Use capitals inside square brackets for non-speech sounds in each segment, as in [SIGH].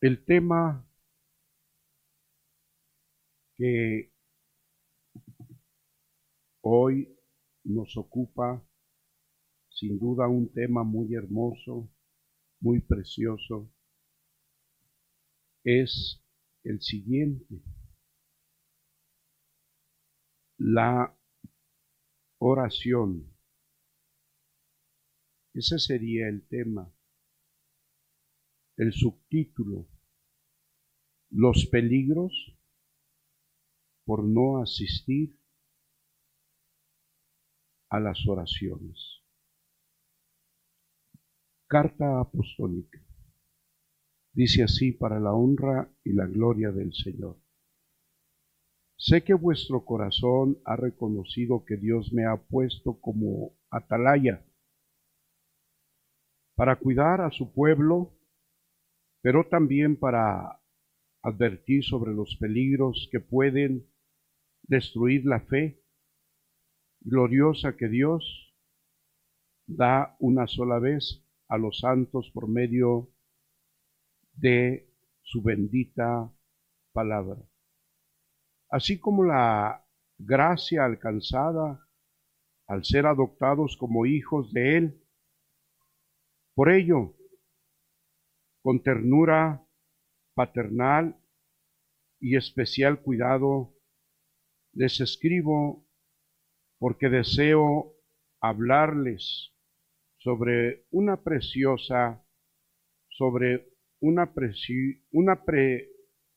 El tema que hoy nos ocupa sin duda un tema muy hermoso, muy precioso, es el siguiente. La oración. Ese sería el tema. El subtítulo. Los peligros por no asistir a las oraciones. Carta apostólica. Dice así para la honra y la gloria del Señor. Sé que vuestro corazón ha reconocido que Dios me ha puesto como atalaya para cuidar a su pueblo, pero también para advertir sobre los peligros que pueden destruir la fe gloriosa que Dios da una sola vez a los santos por medio de su bendita palabra así como la gracia alcanzada al ser adoptados como hijos de Él. Por ello, con ternura paternal y especial cuidado, les escribo porque deseo hablarles sobre una preciosa, sobre una, una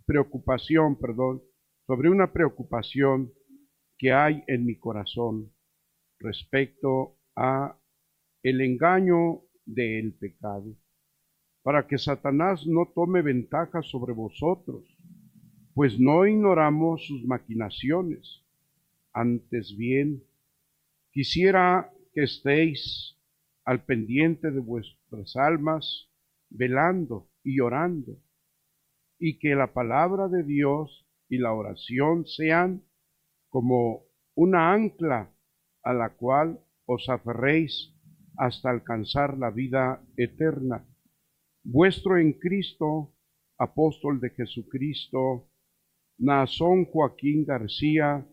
preocupación, perdón, sobre una preocupación que hay en mi corazón respecto a el engaño del pecado, para que Satanás no tome ventaja sobre vosotros, pues no ignoramos sus maquinaciones. Antes bien, quisiera que estéis al pendiente de vuestras almas, velando y orando, y que la palabra de Dios y la oración sean como una ancla a la cual os aferréis hasta alcanzar la vida eterna. Vuestro en Cristo, apóstol de Jesucristo, Nazón Joaquín García,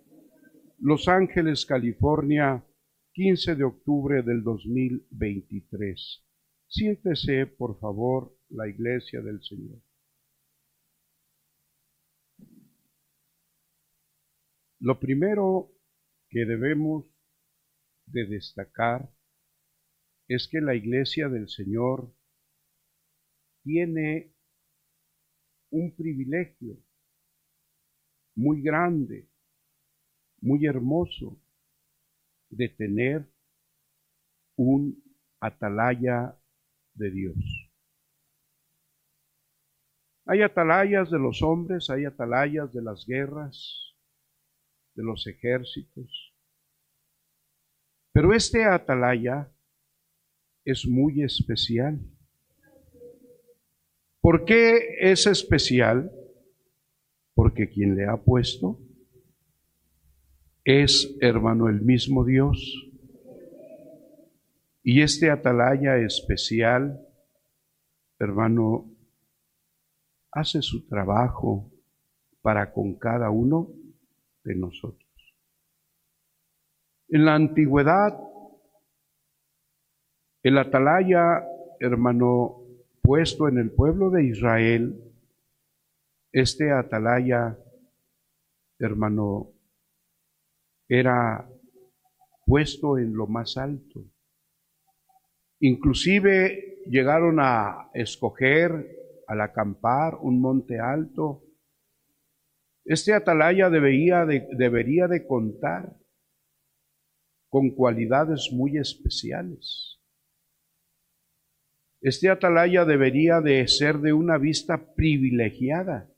Los Ángeles, California, 15 de octubre del 2023. Siéntese, por favor, la iglesia del Señor. Lo primero que debemos de destacar es que la iglesia del Señor tiene un privilegio muy grande, muy hermoso, de tener un atalaya de Dios. Hay atalayas de los hombres, hay atalayas de las guerras, de los ejércitos. Pero este atalaya es muy especial. ¿Por qué es especial? Porque quien le ha puesto es, hermano, el mismo Dios. Y este atalaya especial, hermano, hace su trabajo para con cada uno de nosotros. En la antigüedad, el atalaya, hermano, puesto en el pueblo de Israel, este atalaya, hermano, era puesto en lo más alto. Inclusive llegaron a escoger, al acampar, un monte alto este atalaya debería de, debería de contar con cualidades muy especiales. Este atalaya debería de ser de una vista privilegiada,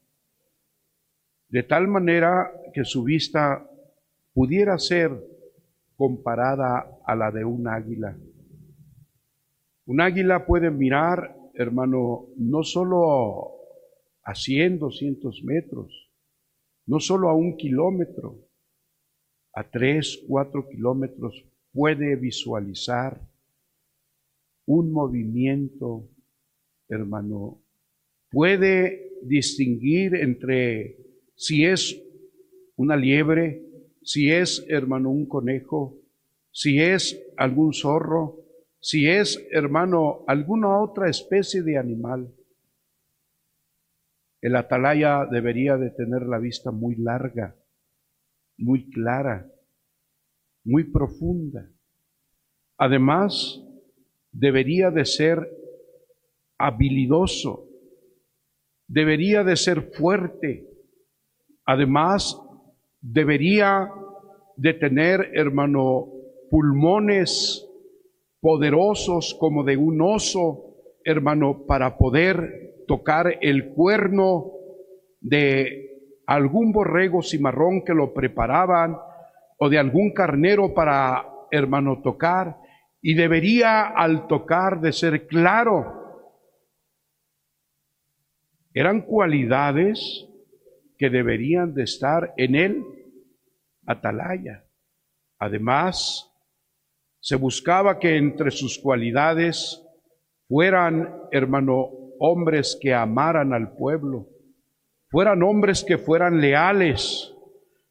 de tal manera que su vista pudiera ser comparada a la de un águila. Un águila puede mirar, hermano, no solo a 100, 200 metros, no solo a un kilómetro, a tres, cuatro kilómetros, puede visualizar un movimiento, hermano, puede distinguir entre si es una liebre, si es, hermano, un conejo, si es algún zorro, si es, hermano, alguna otra especie de animal. El atalaya debería de tener la vista muy larga, muy clara, muy profunda. Además, debería de ser habilidoso, debería de ser fuerte, además debería de tener, hermano, pulmones poderosos como de un oso, hermano, para poder tocar el cuerno de algún borrego cimarrón que lo preparaban o de algún carnero para, hermano, tocar. Y debería al tocar de ser claro. Eran cualidades que deberían de estar en él atalaya. Además, se buscaba que entre sus cualidades fueran, hermano, hombres que amaran al pueblo, fueran hombres que fueran leales,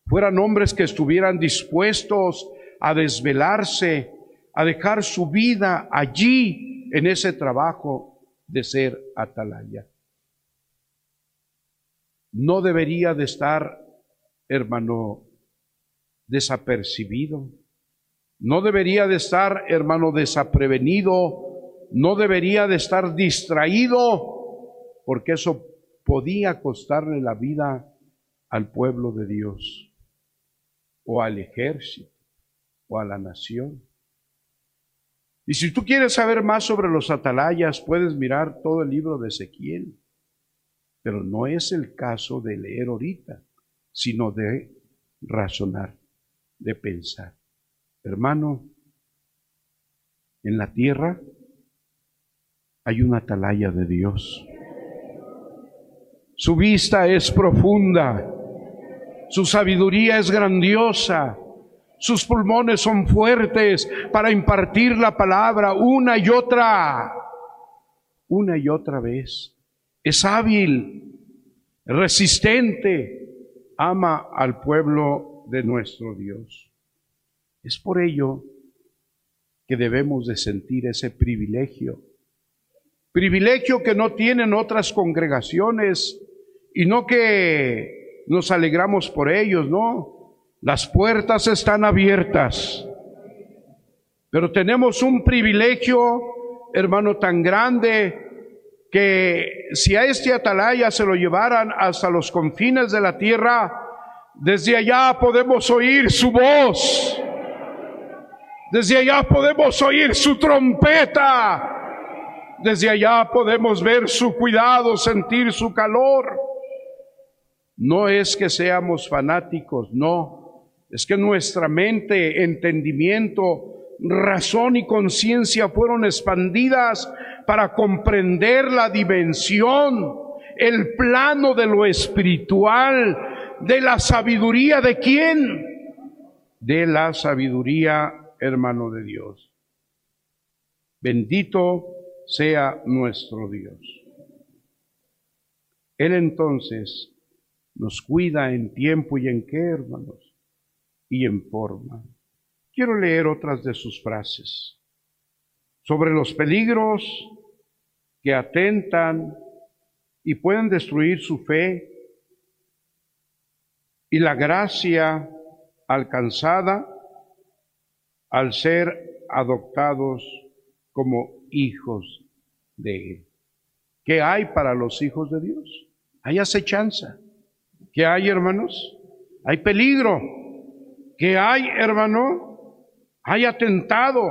fueran hombres que estuvieran dispuestos a desvelarse, a dejar su vida allí en ese trabajo de ser atalaya. No debería de estar, hermano, desapercibido. No debería de estar, hermano, desaprevenido. No debería de estar distraído, porque eso podía costarle la vida al pueblo de Dios, o al ejército, o a la nación. Y si tú quieres saber más sobre los atalayas, puedes mirar todo el libro de Ezequiel. Pero no es el caso de leer ahorita, sino de razonar de pensar. Hermano, en la tierra hay una atalaya de Dios. Su vista es profunda, su sabiduría es grandiosa, sus pulmones son fuertes para impartir la palabra una y otra, una y otra vez. Es hábil, resistente, ama al pueblo de nuestro Dios. Es por ello que debemos de sentir ese privilegio. Privilegio que no tienen otras congregaciones y no que nos alegramos por ellos, no. Las puertas están abiertas. Pero tenemos un privilegio, hermano, tan grande que si a este atalaya se lo llevaran hasta los confines de la tierra, desde allá podemos oír su voz. Desde allá podemos oír su trompeta. Desde allá podemos ver su cuidado, sentir su calor. No es que seamos fanáticos, no. Es que nuestra mente, entendimiento, razón y conciencia fueron expandidas para comprender la dimensión, el plano de lo espiritual, de la sabiduría de quién? De la sabiduría, hermano de Dios. Bendito sea nuestro Dios. Él entonces nos cuida en tiempo y en qué, hermanos, y en forma. Quiero leer otras de sus frases sobre los peligros que atentan y pueden destruir su fe y la gracia alcanzada al ser adoptados como hijos de Él. ¿Qué hay para los hijos de Dios? Hay acechanza. ¿Qué hay, hermanos? Hay peligro. ¿Qué hay, hermano? Hay atentado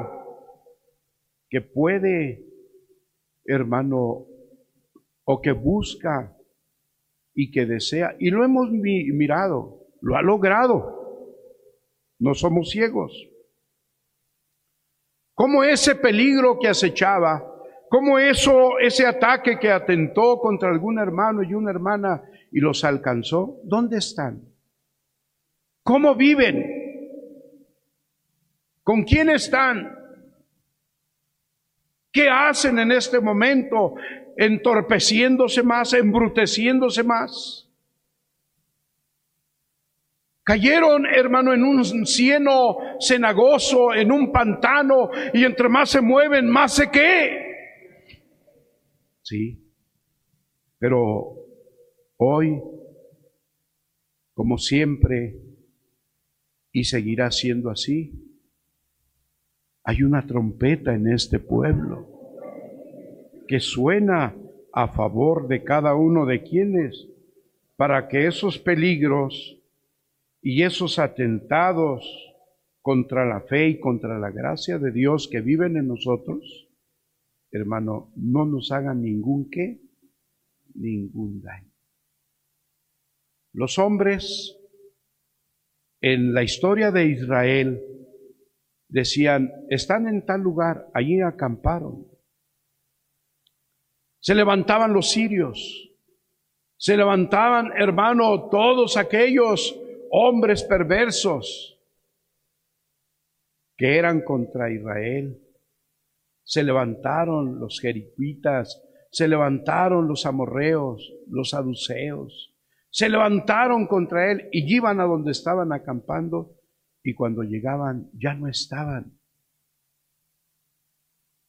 que puede, hermano, o que busca y que desea, y lo hemos mirado, lo ha logrado. No somos ciegos. Como ese peligro que acechaba, como eso, ese ataque que atentó contra algún hermano y una hermana y los alcanzó, ¿dónde están? ¿Cómo viven? ¿Con quién están? ¿Qué hacen en este momento? Entorpeciéndose más, embruteciéndose más. Cayeron, hermano, en un cieno cenagoso, en un pantano, y entre más se mueven, más se qué. Sí. Pero hoy, como siempre, y seguirá siendo así, hay una trompeta en este pueblo que suena a favor de cada uno de quienes, para que esos peligros y esos atentados contra la fe y contra la gracia de Dios que viven en nosotros, hermano, no nos hagan ningún qué, ningún daño. Los hombres en la historia de Israel decían, están en tal lugar, allí acamparon. Se levantaban los sirios, se levantaban, hermano, todos aquellos hombres perversos que eran contra Israel. Se levantaron los jericuitas, se levantaron los amorreos, los saduceos, se levantaron contra él y iban a donde estaban acampando y cuando llegaban ya no estaban.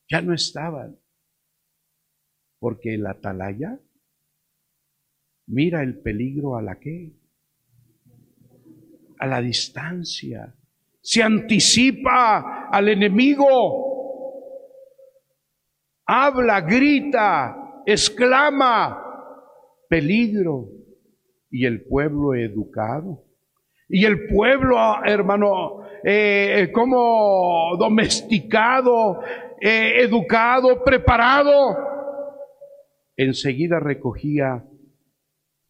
Ya no estaban. Porque el atalaya mira el peligro a la que a la distancia, se anticipa al enemigo, habla, grita, exclama, peligro. Y el pueblo educado, y el pueblo, hermano, eh, como domesticado, eh, educado, preparado, enseguida recogía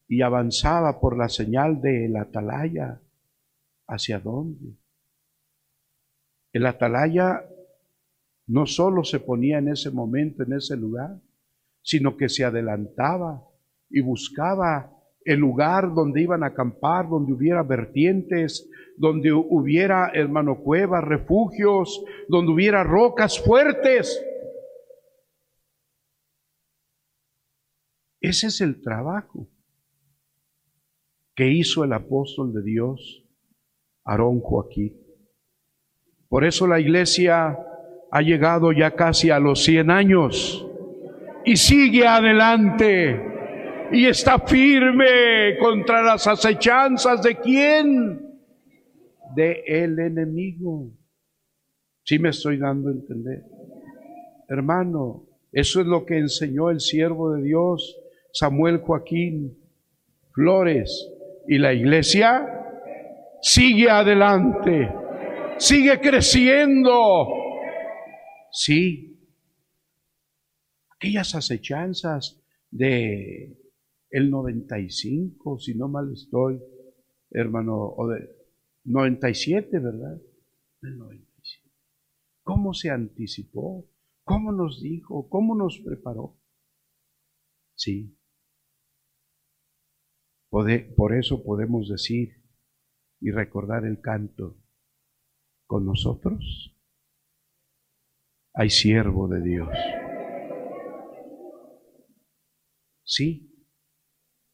y avanzaba por la señal de la atalaya ¿Hacia dónde? El atalaya no solo se ponía en ese momento, en ese lugar, sino que se adelantaba y buscaba el lugar donde iban a acampar, donde hubiera vertientes, donde hubiera, hermano, cuevas, refugios, donde hubiera rocas fuertes. Ese es el trabajo que hizo el apóstol de Dios Aarón Joaquín. Por eso la iglesia ha llegado ya casi a los 100 años y sigue adelante y está firme contra las acechanzas de quién? De el enemigo. Si me estoy dando a entender. Hermano, eso es lo que enseñó el siervo de Dios, Samuel Joaquín Flores. Y la iglesia sigue adelante, sigue creciendo. Sí, aquellas acechanzas de el 95, si no mal estoy, hermano, o de 97, ¿verdad? El 97. ¿Cómo se anticipó? ¿Cómo nos dijo? ¿Cómo nos preparó? Sí. Por eso podemos decir y recordar el canto con nosotros? Hay siervo de Dios. Sí.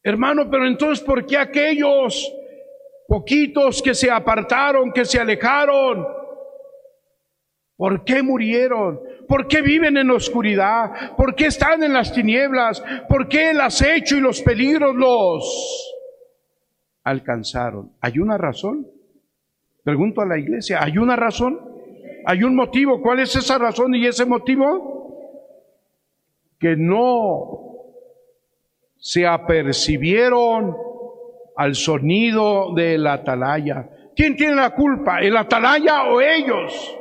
Hermano, pero entonces, ¿por qué aquellos poquitos que se apartaron, que se alejaron? ¿Por qué murieron? ¿Por qué viven en la oscuridad? ¿Por qué están en las tinieblas? ¿Por qué el acecho y los peligros los alcanzaron. ¿Hay una razón? Pregunto a la iglesia, ¿hay una razón? ¿Hay un motivo? ¿Cuál es esa razón y ese motivo? Que no se apercibieron al sonido de la atalaya. ¿Quién tiene la culpa? ¿El atalaya o ellos?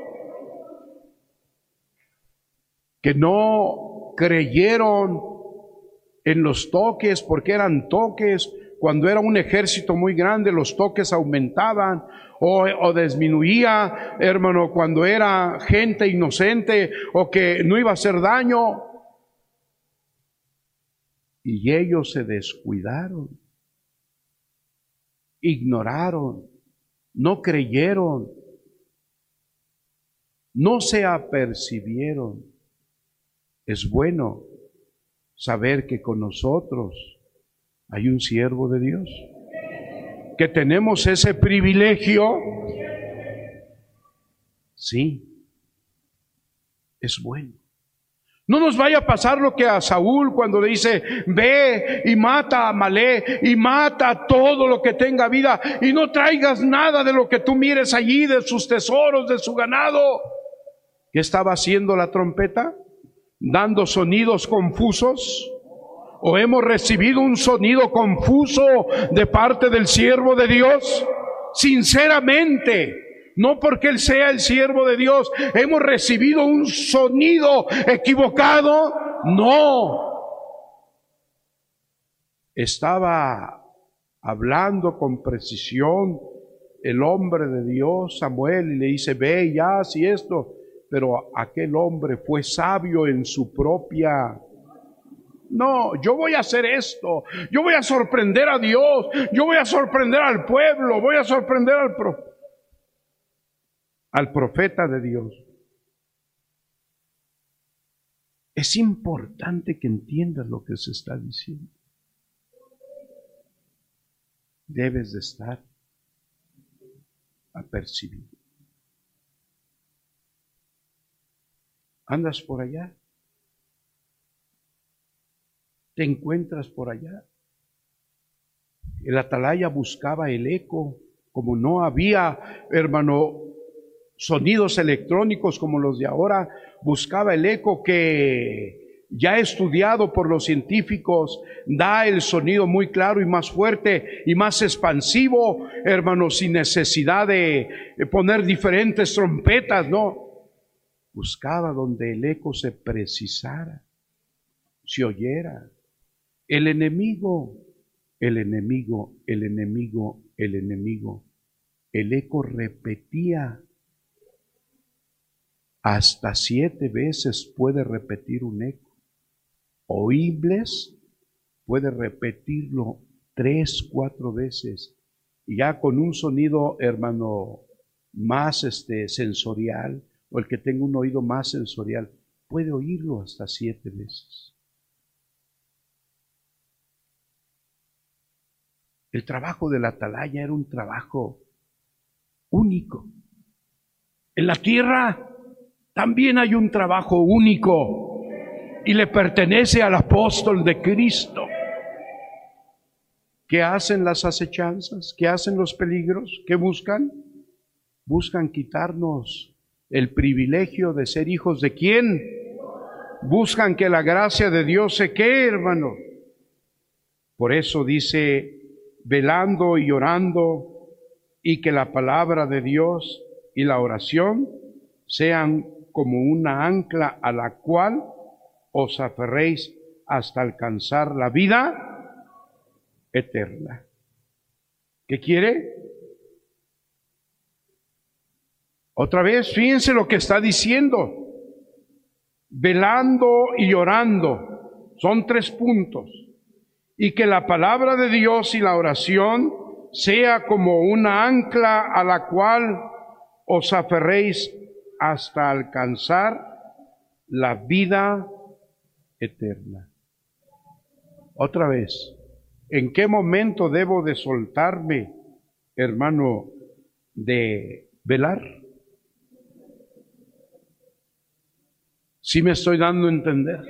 Que no creyeron en los toques porque eran toques cuando era un ejército muy grande, los toques aumentaban o, disminuía, hermano, cuando era gente inocente o que no iba a hacer daño. Y ellos se descuidaron, ignoraron, no creyeron, no se apercibieron. es bueno saber que con nosotros hay un siervo de Dios, que tenemos ese privilegio. Sí, es bueno. No nos vaya a pasar lo que a Saúl cuando le dice, ve y mata a Malé y mata todo lo que tenga vida y no traigas nada de lo que tú mires allí, de sus tesoros, de su ganado. ¿Qué estaba haciendo la trompeta? Dando sonidos confusos. ¿O hemos recibido un sonido confuso de parte del siervo de Dios? Sinceramente, no porque Él sea el siervo de Dios, hemos recibido un sonido equivocado. No. Estaba hablando con precisión el hombre de Dios, Samuel, y le dice, ve ya, si esto. Pero aquel hombre fue sabio en su propia no, yo voy a hacer esto. Yo voy a sorprender a Dios. Yo voy a sorprender al pueblo. Voy a sorprender al profeta al profeta de Dios. Es importante que entiendas lo que se está diciendo. Debes de estar apercibido. ¿Andas por allá? ¿Te encuentras por allá? El atalaya buscaba el eco, como no había, hermano, sonidos electrónicos como los de ahora, buscaba el eco que ya estudiado por los científicos da el sonido muy claro y más fuerte y más expansivo, hermanos, sin necesidad de poner diferentes trompetas, no. Buscaba donde el eco se precisara, se oyera. El enemigo, el enemigo, el enemigo, el enemigo. El eco repetía hasta siete veces puede repetir un eco. Oíbles puede repetirlo tres, cuatro veces. Ya con un sonido, hermano, más este, sensorial, o el que tenga un oído más sensorial, puede oírlo hasta siete veces. El trabajo de la atalaya era un trabajo único. En la tierra también hay un trabajo único y le pertenece al apóstol de Cristo. ¿Qué hacen las acechanzas? ¿Qué hacen los peligros? ¿Qué buscan? Buscan quitarnos el privilegio de ser hijos de quién? Buscan que la gracia de Dios se quede, hermano. Por eso dice, velando y orando, y que la palabra de Dios y la oración sean como una ancla a la cual os aferréis hasta alcanzar la vida eterna. ¿Qué quiere? Otra vez, fíjense lo que está diciendo. Velando y orando. Son tres puntos. Y que la palabra de Dios y la oración sea como una ancla a la cual os aferréis hasta alcanzar la vida eterna. Otra vez, ¿en qué momento debo de soltarme, hermano, de velar? Si me estoy dando a entender.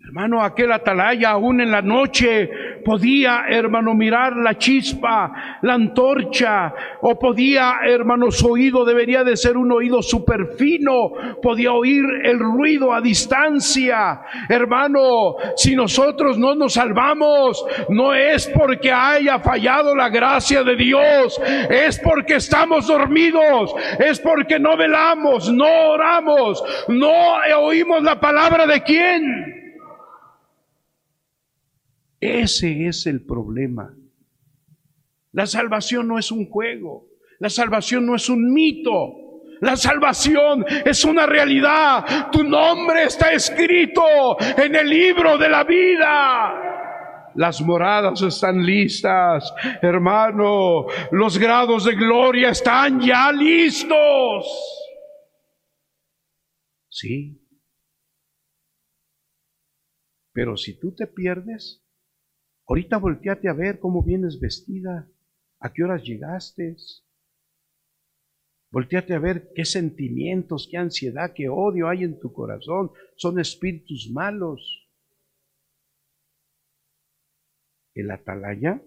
Hermano, aquel atalaya aún en la noche podía, hermano, mirar la chispa, la antorcha, o podía, hermano, su oído debería de ser un oído súper fino, podía oír el ruido a distancia. Hermano, si nosotros no nos salvamos, no es porque haya fallado la gracia de Dios, es porque estamos dormidos, es porque no velamos, no oramos, no oímos la palabra de quién. Ese es el problema. La salvación no es un juego, la salvación no es un mito, la salvación es una realidad. Tu nombre está escrito en el libro de la vida. Las moradas están listas, hermano. Los grados de gloria están ya listos. Sí, Pero si tú te pierdes, ahorita volteate a ver cómo vienes vestida, a qué horas llegaste. Volteate a ver qué sentimientos, qué ansiedad, qué odio hay en tu corazón. Son espíritus malos. El atalaya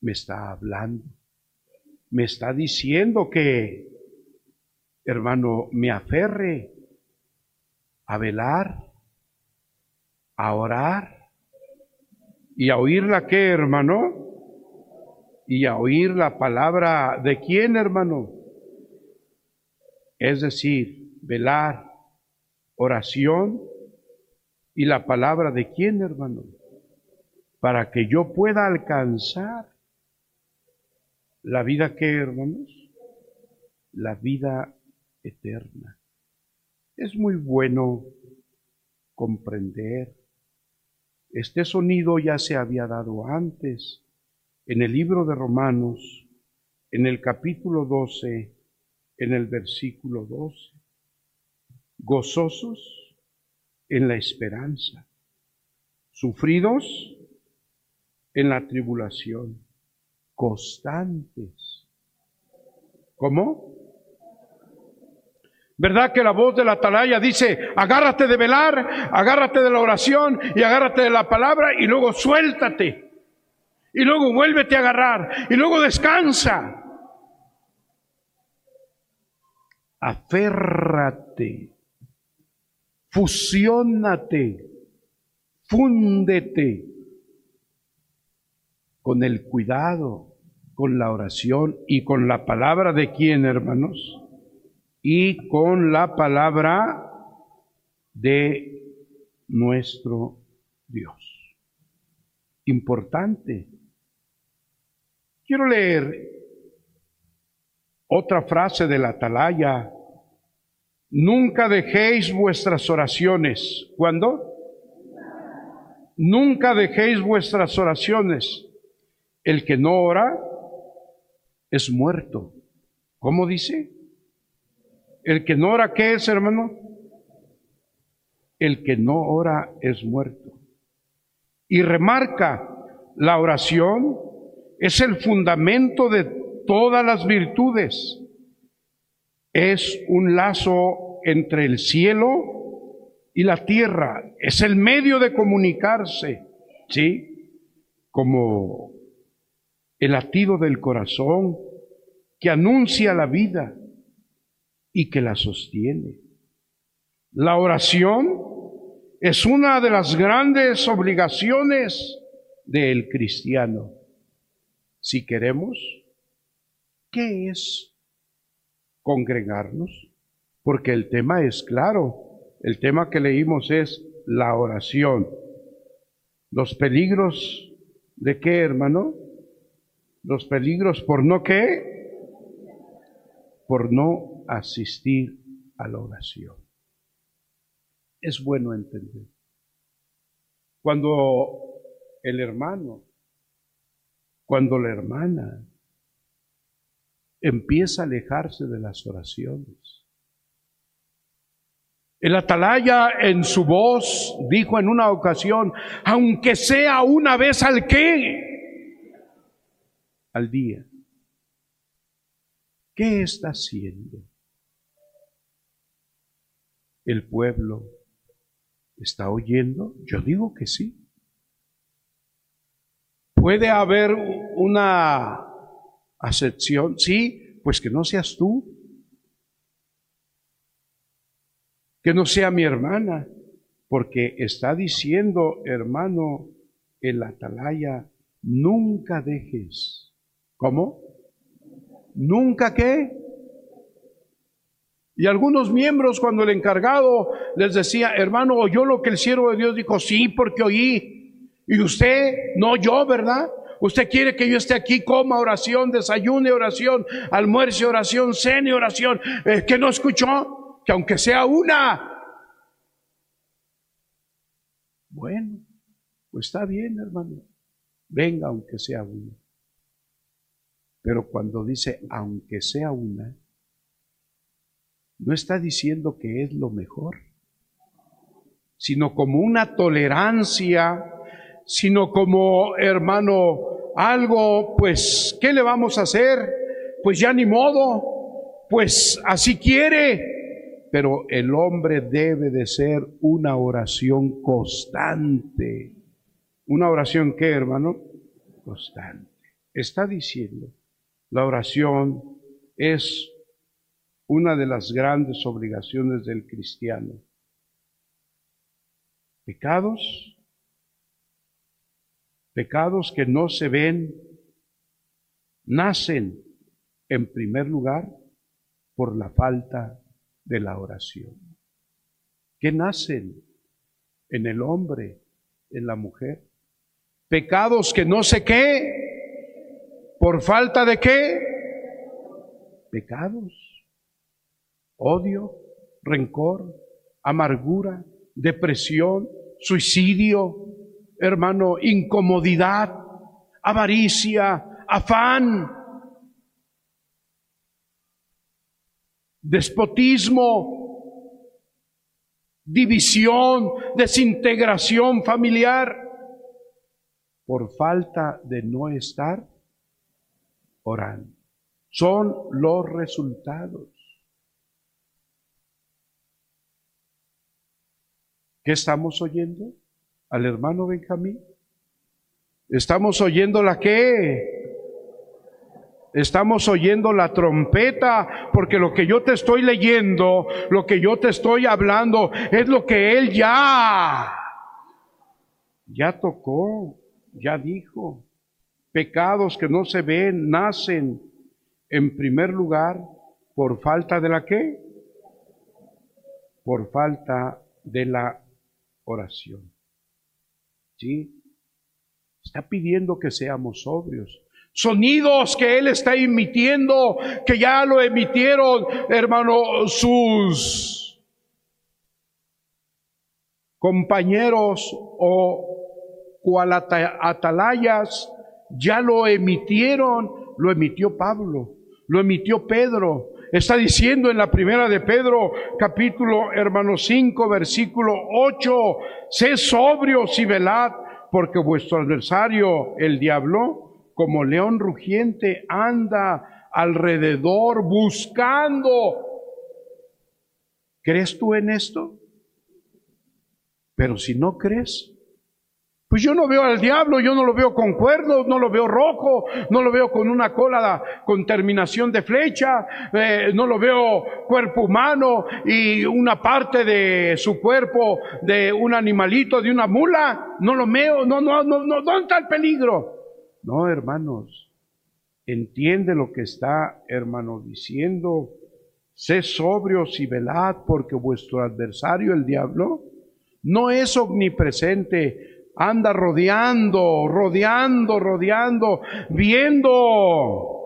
me está hablando. Me está diciendo que, hermano, me aferre a velar, a orar y a oír la que, hermano, y a oír la palabra de quién, hermano. Es decir, velar, oración y la palabra de quién, hermano, para que yo pueda alcanzar la vida que, hermanos, la vida eterna. Es muy bueno comprender. Este sonido ya se había dado antes en el libro de Romanos, en el capítulo 12, en el versículo 12. Gozosos en la esperanza, sufridos en la tribulación, constantes. ¿Cómo? ¿Verdad que la voz de la atalaya dice, agárrate de velar, agárrate de la oración y agárrate de la palabra y luego suéltate? Y luego vuélvete a agarrar y luego descansa. Aférrate, fusiónate, fúndete con el cuidado, con la oración y con la palabra de quién, hermanos? Y con la palabra de nuestro Dios. Importante. Quiero leer otra frase de la atalaya. Nunca dejéis vuestras oraciones. ¿Cuándo? Nunca dejéis vuestras oraciones. El que no ora es muerto. ¿Cómo dice? El que no ora, ¿qué es, hermano? El que no ora es muerto. Y remarca, la oración es el fundamento de todas las virtudes. Es un lazo entre el cielo y la tierra. Es el medio de comunicarse, ¿sí? Como el latido del corazón que anuncia la vida y que la sostiene. La oración es una de las grandes obligaciones del cristiano. Si queremos, ¿qué es congregarnos? Porque el tema es claro. El tema que leímos es la oración. Los peligros de qué, hermano? Los peligros por no qué? Por no asistir a la oración. Es bueno entender. Cuando el hermano, cuando la hermana empieza a alejarse de las oraciones. El atalaya en su voz dijo en una ocasión, aunque sea una vez al qué, al día. ¿Qué está haciendo? El pueblo está oyendo? Yo digo que sí. ¿Puede haber una acepción? Sí, pues que no seas tú. Que no sea mi hermana, porque está diciendo, hermano, el atalaya, nunca dejes. ¿Cómo? ¿Nunca qué? Y algunos miembros cuando el encargado les decía, hermano, oyó lo que el siervo de Dios dijo, sí, porque oí. Y usted, no yo, ¿verdad? Usted quiere que yo esté aquí, coma oración, desayune oración, almuerce oración, cene oración. Eh, ¿Que no escuchó? Que aunque sea una. Bueno, pues está bien, hermano. Venga, aunque sea una. Pero cuando dice, aunque sea una, no está diciendo que es lo mejor. sino como una tolerancia, sino como, hermano, algo, pues, ¿qué le vamos a hacer? Pues ya ni modo, pues así quiere. Pero el hombre debe de ser una oración constante. ¿Una oración qué, hermano? Constante. Está diciendo, la oración es una de las grandes obligaciones del cristiano. Pecados, pecados que no se ven, nacen en primer lugar por la falta de la oración. ¿Qué nacen en el hombre, en la mujer? Pecados que no sé qué, por falta de qué? Pecados odio, rencor, amargura, depresión, suicidio, hermano, incomodidad, avaricia, afán, despotismo, división, desintegración familiar, por falta de no estar orando. Son los resultados. ¿Qué estamos oyendo? Al hermano Benjamín. ¿Estamos oyendo la qué? Estamos oyendo la trompeta, porque lo que yo te estoy leyendo, lo que yo te estoy hablando, es lo que Él ya, ya tocó, ya dijo. Pecados que no se ven, nacen en primer lugar por falta de la qué? Por falta de la oración. ¿Sí? Está pidiendo que seamos sobrios. Sonidos que Él está emitiendo, que ya lo emitieron, hermano, sus compañeros o cual atalayas, ya lo emitieron, lo emitió Pablo, lo emitió Pedro, Está diciendo en la primera de Pedro, capítulo hermano 5, versículo 8, sé sobrios y velad, porque vuestro adversario, el diablo, como león rugiente, anda alrededor buscando. ¿Crees tú en esto? Pero si no crees, pues yo no veo al diablo, yo no lo veo con cuernos, no lo veo rojo, no lo veo con una cola con terminación de flecha, eh, no lo veo cuerpo humano y una parte de su cuerpo de un animalito, de una mula, no lo veo, no, no, no, no, ¿dónde está el peligro? No, hermanos, entiende lo que está, hermano, diciendo, sé sobrios y velad porque vuestro adversario, el diablo, no es omnipresente, anda rodeando, rodeando, rodeando, viendo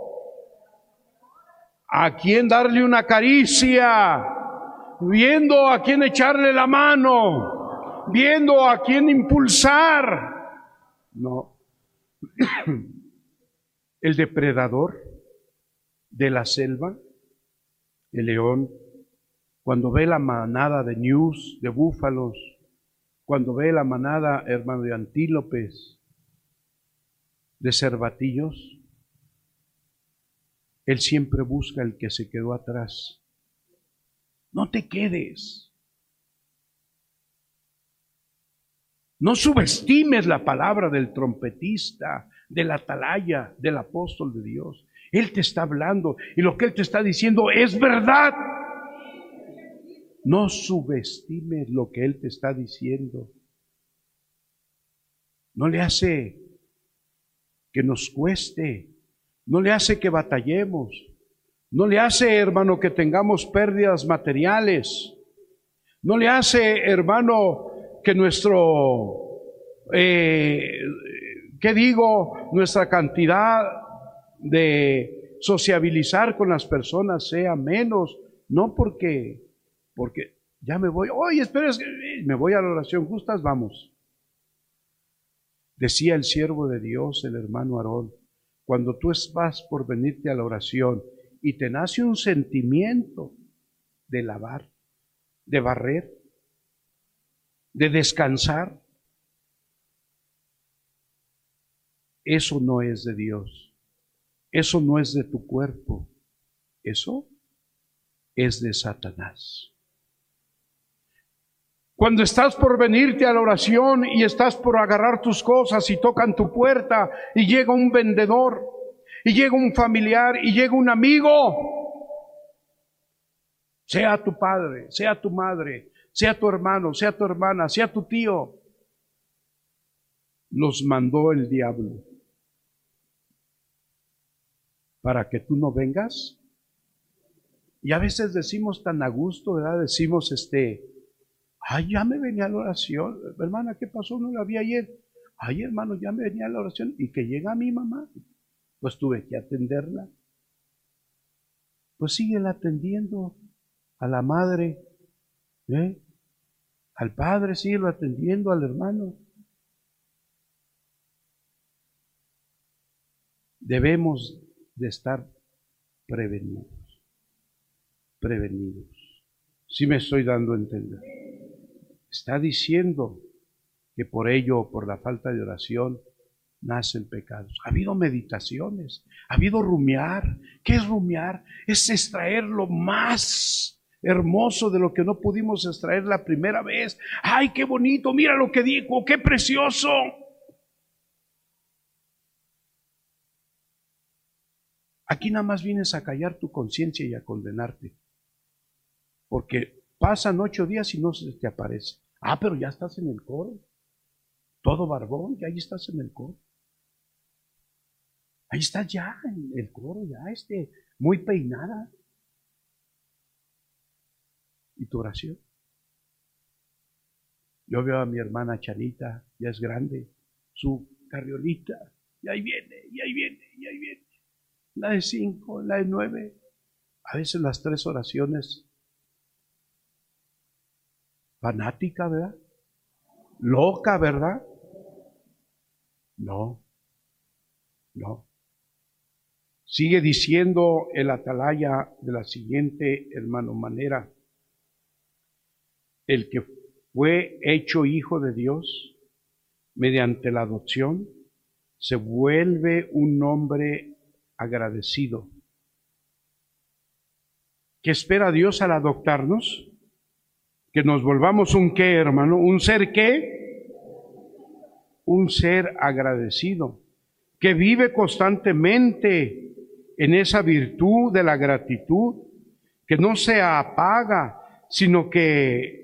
a quién darle una caricia, viendo a quién echarle la mano, viendo a quién impulsar. No. [CLEARS THROAT] El depredador de la selva, el león, cuando ve la manada de news, de búfalos, cuando ve la manada, hermano, de antílopes, de cervatillos, él siempre busca el que se quedó atrás. No te quedes. No subestimes la palabra del trompetista, del atalaya, del apóstol de Dios. Él te está hablando y lo que Él te está diciendo es verdad. No subestimes lo que Él te está diciendo. No le hace que nos cueste, no le hace que batallemos, no le hace, hermano, que tengamos pérdidas materiales, no le hace, hermano, que nuestro, eh, ¿qué digo? Nuestra cantidad de sociabilizar con las personas sea menos, no porque porque ya me voy, oye, espera, me voy a la oración, justas, vamos. Decía el siervo de Dios, el hermano Aarón, cuando tú vas por venirte a la oración y te nace un sentimiento de lavar, de barrer, de descansar. Eso no es de Dios. Eso no es de tu cuerpo. Eso es de Satanás. Cuando estás por venirte a la oración y estás por agarrar tus cosas y tocan tu puerta y llega un vendedor y llega un familiar y llega un amigo, sea tu padre, sea tu madre, sea tu hermano, sea tu hermana, sea tu tío, los mandó el diablo para que tú no vengas. Y a veces decimos tan a gusto, ¿verdad? Decimos, este, ay, ya me venía la oración. Hermana, ¿qué pasó? No la vi ayer. Ay, hermano, ya me venía la oración. Y que llega mi mamá, pues tuve que atenderla. Pues sigue atendiendo a la madre, ¿eh? al padre, sigue atendiendo al hermano. Debemos de estar prevenidos, prevenidos. Si me estoy dando a entender. Está diciendo que por ello, por la falta de oración, nacen pecados. Ha habido meditaciones, ha habido rumiar. ¿Qué es rumiar? Es extraer lo más hermoso de lo que no pudimos extraer la primera vez. ¡Ay, qué bonito! Mira lo que dijo, qué precioso. Aquí nada más vienes a callar tu conciencia y a condenarte. Porque pasan ocho días y no se te aparece. Ah, pero ya estás en el coro. Todo barbón, ya ahí estás en el coro. Ahí estás ya en el coro, ya este, muy peinada. ¿Y tu oración? Yo veo a mi hermana Chanita, ya es grande, su carriolita, y ahí viene, y ahí viene, y ahí viene la de cinco, la de nueve, a veces las tres oraciones. Fanática, ¿verdad? Loca, ¿verdad? No, no. Sigue diciendo el atalaya de la siguiente, hermano, manera. El que fue hecho hijo de Dios mediante la adopción se vuelve un hombre agradecido. ¿Qué espera Dios al adoptarnos? Que nos volvamos un qué, hermano, un ser qué? Un ser agradecido, que vive constantemente en esa virtud de la gratitud, que no se apaga, sino que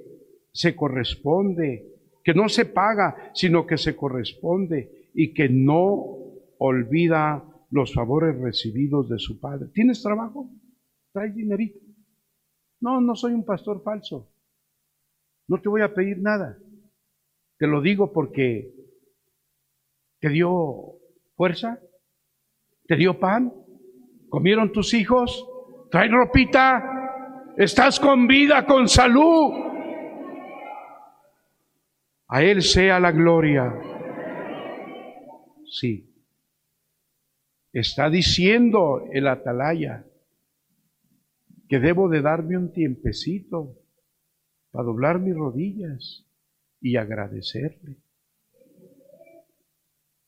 se corresponde, que no se paga, sino que se corresponde y que no olvida los favores recibidos de su padre. ¿Tienes trabajo? ¿Traes dinerito? No, no soy un pastor falso. No te voy a pedir nada. Te lo digo porque te dio fuerza, te dio pan, comieron tus hijos, trae ropita, estás con vida, con salud. A Él sea la gloria. Sí. Está diciendo el atalaya que debo de darme un tiempecito para doblar mis rodillas y agradecerle.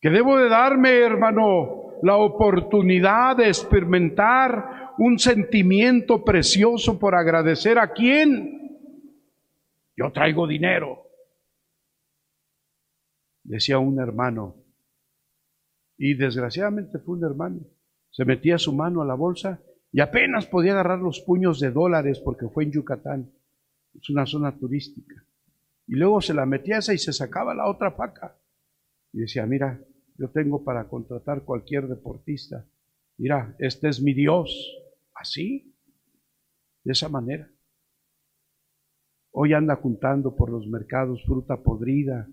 Que debo de darme, hermano, la oportunidad de experimentar un sentimiento precioso por agradecer a quién. Yo traigo dinero. Decía un hermano, y desgraciadamente fue un hermano. Se metía su mano a la bolsa y apenas podía agarrar los puños de dólares porque fue en Yucatán. Es una zona turística. Y luego se la metía esa y se sacaba la otra faca. Y decía, mira, yo tengo para contratar cualquier deportista. Mira, este es mi Dios. Así, de esa manera. Hoy anda juntando por los mercados fruta podrida,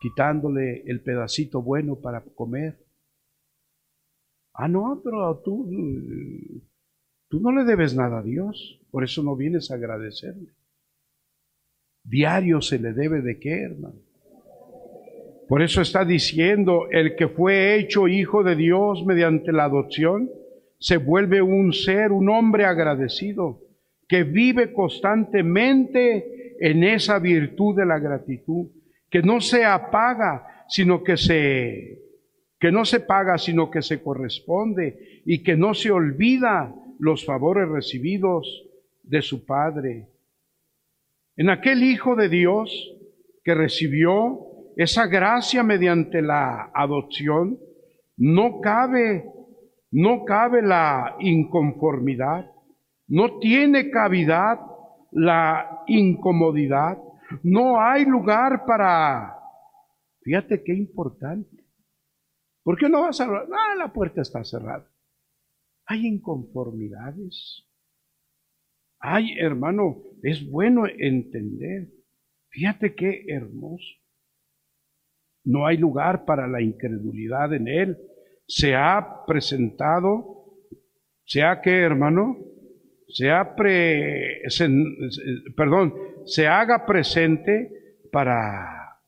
quitándole el pedacito bueno para comer. Ah, no, pero tú, tú no le debes nada a Dios, por eso no vienes a agradecerle. Diario se le debe de qué, hermano. Por eso está diciendo, el que fue hecho hijo de Dios mediante la adopción, se vuelve un ser, un hombre agradecido, que vive constantemente en esa virtud de la gratitud, que no se apaga, sino que se que no se paga, sino que se corresponde y que no se olvida los favores recibidos de su Padre. En aquel Hijo de Dios que recibió esa gracia mediante la adopción, no cabe, no cabe la inconformidad, no tiene cavidad la incomodidad, no hay lugar para, fíjate qué importante, ¿por qué no vas a, ah, la puerta está cerrada? Hay inconformidades. Ay, hermano, es bueno entender. Fíjate qué hermoso. No hay lugar para la incredulidad en él. Se ha presentado, se ha que, hermano, se ha pre, perdón, se haga presente para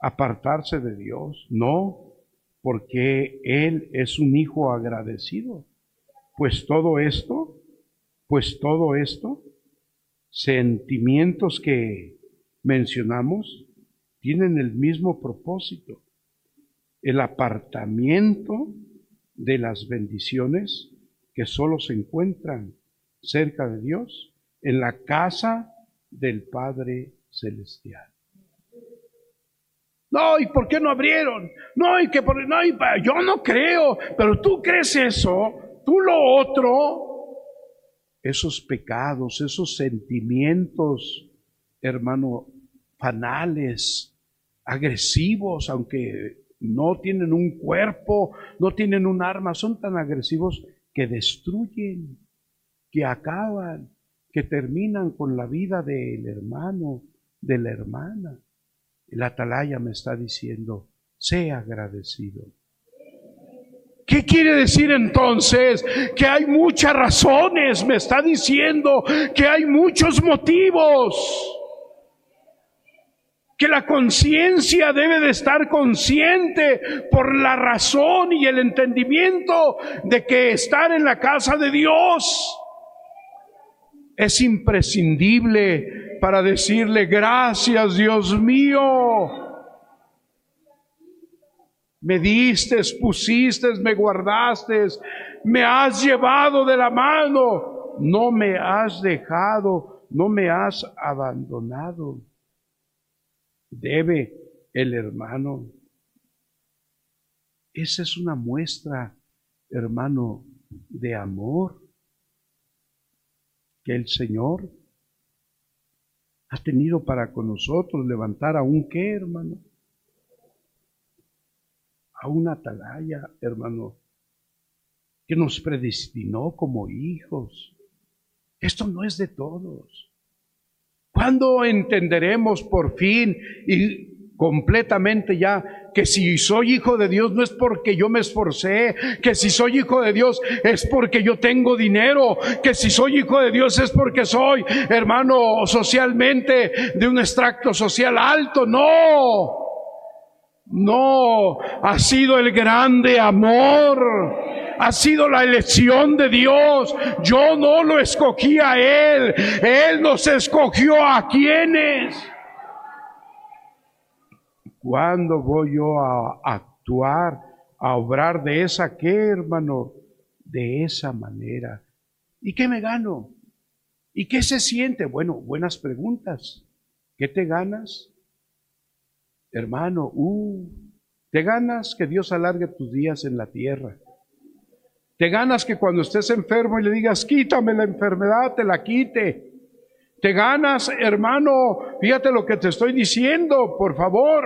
apartarse de Dios. No, porque él es un hijo agradecido. Pues todo esto, pues todo esto, sentimientos que mencionamos, tienen el mismo propósito, el apartamiento de las bendiciones que solo se encuentran cerca de Dios, en la casa del Padre Celestial. No, ¿y por qué no abrieron? No, y que por no, yo no creo, pero tú crees eso, tú lo otro, esos pecados, esos sentimientos, hermano, fanales, agresivos, aunque no tienen un cuerpo, no tienen un arma, son tan agresivos que destruyen, que acaban, que terminan con la vida del hermano, de la hermana. El atalaya me está diciendo, sea agradecido. ¿Qué quiere decir entonces? Que hay muchas razones, me está diciendo que hay muchos motivos que la conciencia debe de estar consciente por la razón y el entendimiento de que estar en la casa de Dios es imprescindible para decirle gracias Dios mío. Me diste, pusiste, me guardaste, me has llevado de la mano, no me has dejado, no me has abandonado. Debe el hermano. Esa es una muestra, hermano, de amor que el Señor ha tenido para con nosotros, levantar a un qué, hermano, a una atalaya, hermano, que nos predestinó como hijos. Esto no es de todos. ¿Cuándo entenderemos por fin y completamente ya que si soy hijo de Dios no es porque yo me esforcé, que si soy hijo de Dios es porque yo tengo dinero, que si soy hijo de Dios es porque soy hermano socialmente de un extracto social alto? No, no, ha sido el grande amor ha sido la elección de Dios. Yo no lo escogí a Él. Él nos escogió a quienes. ¿Cuándo voy yo a actuar, a obrar de esa qué, hermano? De esa manera. ¿Y qué me gano? ¿Y qué se siente? Bueno, buenas preguntas. ¿Qué te ganas? Hermano, uh, te ganas que Dios alargue tus días en la tierra. Te ganas que cuando estés enfermo y le digas, quítame la enfermedad, te la quite. Te ganas, hermano, fíjate lo que te estoy diciendo, por favor.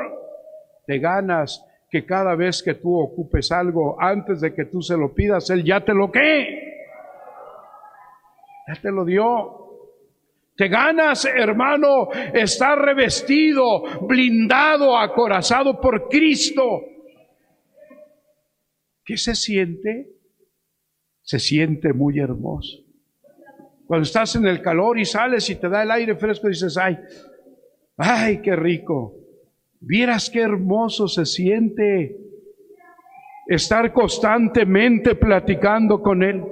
Te ganas que cada vez que tú ocupes algo, antes de que tú se lo pidas, Él ya te lo qué. Ya te lo dio. Te ganas, hermano, estar revestido, blindado, acorazado por Cristo. ¿Qué se siente? se siente muy hermoso. Cuando estás en el calor y sales y te da el aire fresco, dices, ay, ay, qué rico. Vieras qué hermoso se siente estar constantemente platicando con Él.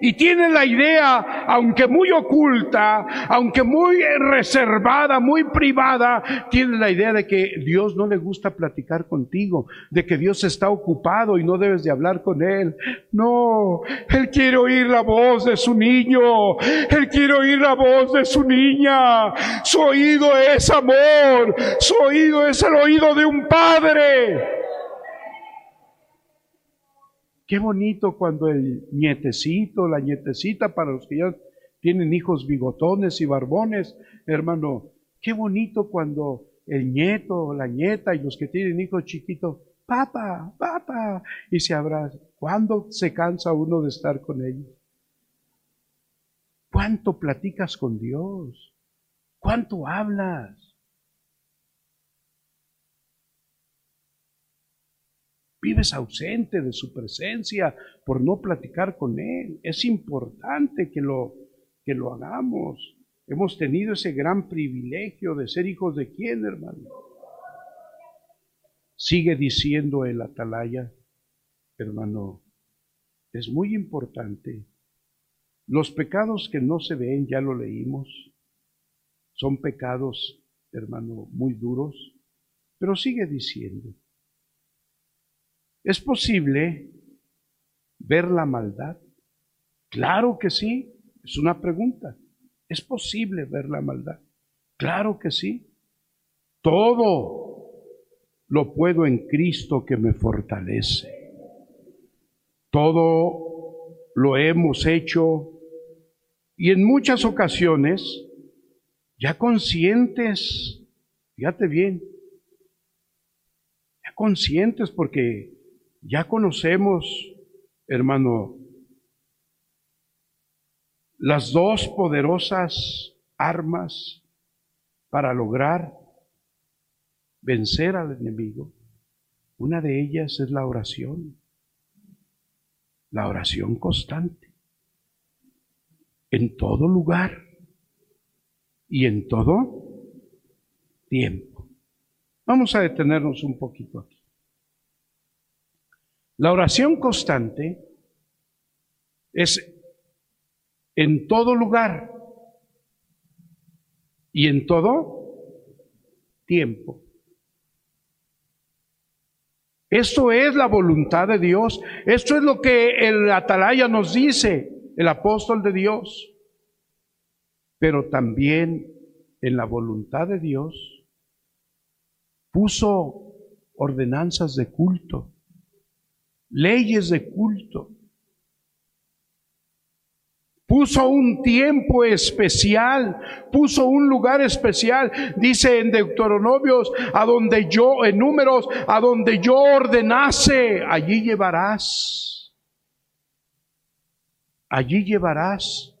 Y tiene la idea, aunque muy oculta, aunque muy reservada, muy privada, tiene la idea de que Dios no le gusta platicar contigo, de que Dios está ocupado y no debes de hablar con Él. No, Él quiere oír la voz de su niño, Él quiere oír la voz de su niña. Su oído es amor, su oído es el oído de un padre. Qué bonito cuando el nietecito, la nietecita, para los que ya tienen hijos bigotones y barbones, hermano, qué bonito cuando el nieto, la nieta y los que tienen hijos chiquitos, papá, papá, y se abrazan. ¿Cuándo se cansa uno de estar con ellos? ¿Cuánto platicas con Dios? ¿Cuánto hablas? Vives ausente de su presencia por no platicar con Él. Es importante que lo, que lo hagamos. Hemos tenido ese gran privilegio de ser hijos de quién, hermano. Sigue diciendo el atalaya, hermano, es muy importante. Los pecados que no se ven, ya lo leímos, son pecados, hermano, muy duros, pero sigue diciendo, ¿Es posible ver la maldad? Claro que sí, es una pregunta. ¿Es posible ver la maldad? Claro que sí. Todo lo puedo en Cristo que me fortalece. Todo lo hemos hecho y en muchas ocasiones ya conscientes, fíjate bien, ya conscientes porque ya conocemos, hermano, las dos poderosas armas para lograr vencer al enemigo. Una de ellas es la oración, la oración constante, en todo lugar y en todo tiempo. Vamos a detenernos un poquito aquí. La oración constante es en todo lugar y en todo tiempo. Esto es la voluntad de Dios. Esto es lo que el atalaya nos dice, el apóstol de Dios. Pero también en la voluntad de Dios puso ordenanzas de culto leyes de culto. Puso un tiempo especial, puso un lugar especial, dice en Deuteronomios, a donde yo, en números, a donde yo ordenase, allí llevarás, allí llevarás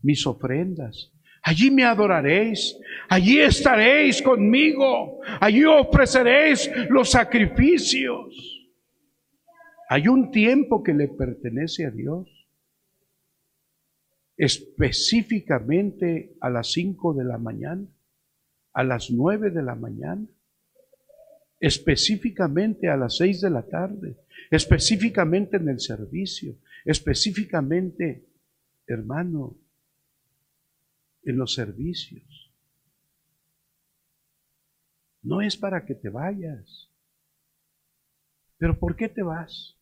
mis ofrendas, allí me adoraréis, allí estaréis conmigo, allí ofreceréis los sacrificios. Hay un tiempo que le pertenece a Dios, específicamente a las 5 de la mañana, a las 9 de la mañana, específicamente a las 6 de la tarde, específicamente en el servicio, específicamente, hermano, en los servicios. No es para que te vayas. Pero ¿por qué te vas?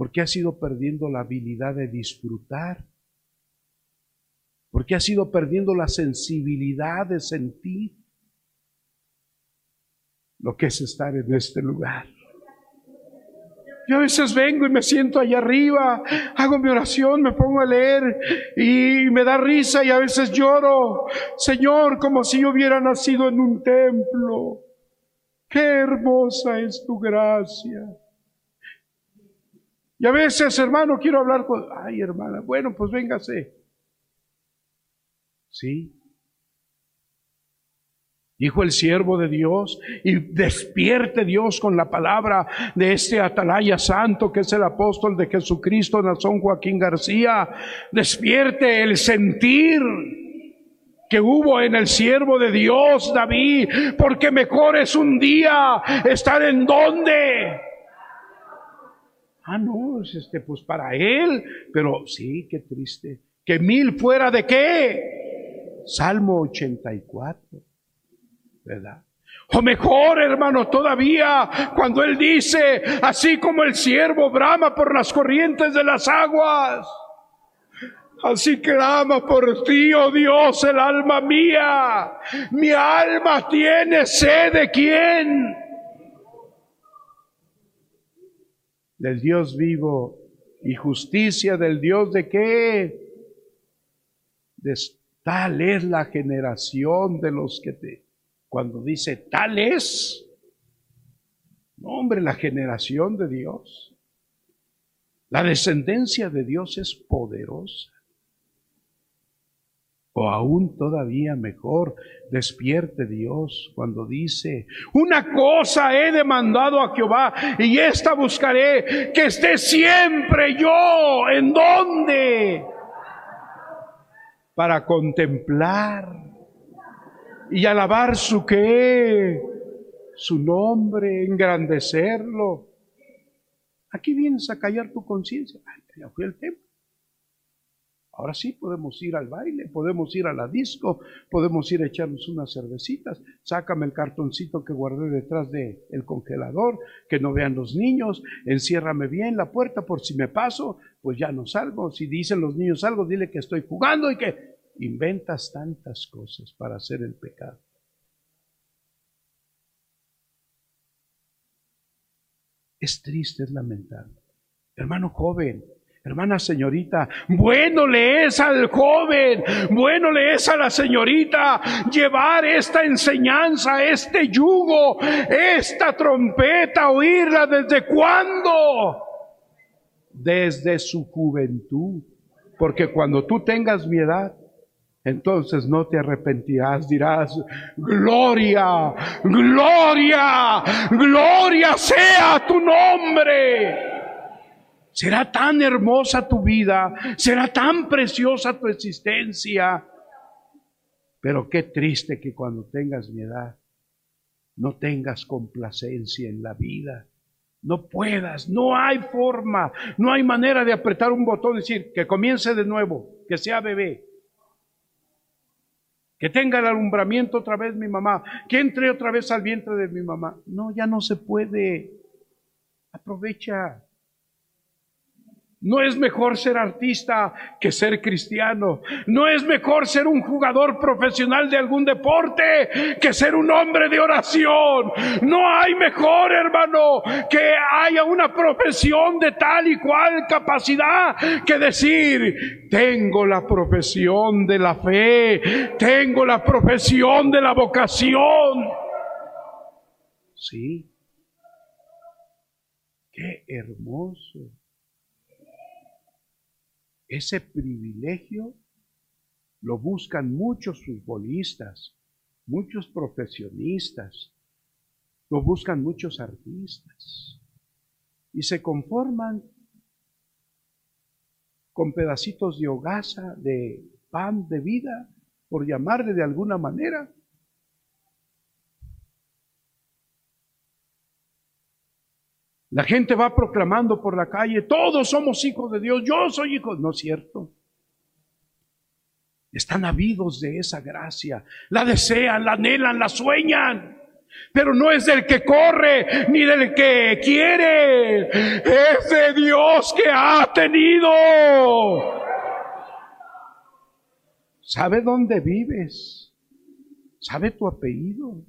Porque has ido perdiendo la habilidad de disfrutar, porque has ido perdiendo la sensibilidad de sentir lo que es estar en este lugar. Yo a veces vengo y me siento allá arriba, hago mi oración, me pongo a leer y me da risa y a veces lloro, Señor, como si yo hubiera nacido en un templo. Qué hermosa es tu gracia. Y a veces, hermano, quiero hablar con... Ay, hermana, bueno, pues véngase. Sí. Dijo el siervo de Dios, y despierte Dios con la palabra de este atalaya santo que es el apóstol de Jesucristo, Nazón Joaquín García. Despierte el sentir que hubo en el siervo de Dios, David, porque mejor es un día estar en donde Ah, no, es este, pues para él, pero sí, qué triste. Que mil fuera de qué? Salmo 84, ¿verdad? O mejor, hermano, todavía cuando él dice, así como el siervo brama por las corrientes de las aguas, así clama por ti, oh Dios, el alma mía. Mi alma tiene sed de quién? Del Dios vivo y justicia del Dios de qué? De, tal es la generación de los que te cuando dice tal es, no, hombre, la generación de Dios, la descendencia de Dios es poderosa. O aún todavía mejor, despierte Dios cuando dice, una cosa he demandado a Jehová y esta buscaré, que esté siempre yo, ¿en dónde? Para contemplar y alabar su qué, su nombre, engrandecerlo. Aquí vienes a callar tu conciencia. Ya fui al templo. Ahora sí podemos ir al baile, podemos ir a la disco, podemos ir a echarnos unas cervecitas. Sácame el cartoncito que guardé detrás del el congelador, que no vean los niños. Enciérrame bien la puerta por si me paso, pues ya no salgo. Si dicen los niños algo, dile que estoy jugando y que inventas tantas cosas para hacer el pecado. Es triste, es lamentable. Hermano joven, hermana señorita, bueno le es al joven, bueno le es a la señorita llevar esta enseñanza, este yugo, esta trompeta, oírla desde cuándo? Desde su juventud. Porque cuando tú tengas mi edad, entonces no te arrepentirás, dirás, gloria, gloria, gloria sea tu nombre. Será tan hermosa tu vida, será tan preciosa tu existencia. Pero qué triste que cuando tengas mi edad no tengas complacencia en la vida. No puedas, no hay forma, no hay manera de apretar un botón y decir que comience de nuevo, que sea bebé. Que tenga el alumbramiento otra vez mi mamá. Que entre otra vez al vientre de mi mamá. No, ya no se puede. Aprovecha. No es mejor ser artista que ser cristiano. No es mejor ser un jugador profesional de algún deporte que ser un hombre de oración. No hay mejor, hermano, que haya una profesión de tal y cual capacidad que decir, tengo la profesión de la fe, tengo la profesión de la vocación. Sí. Qué hermoso ese privilegio lo buscan muchos futbolistas, muchos profesionistas, lo buscan muchos artistas. Y se conforman con pedacitos de hogaza, de pan de vida, por llamarle de alguna manera, La gente va proclamando por la calle, todos somos hijos de Dios, yo soy hijo. No es cierto. Están habidos de esa gracia, la desean, la anhelan, la sueñan. Pero no es del que corre ni del que quiere, es de Dios que ha tenido. ¿Sabe dónde vives? ¿Sabe tu apellido?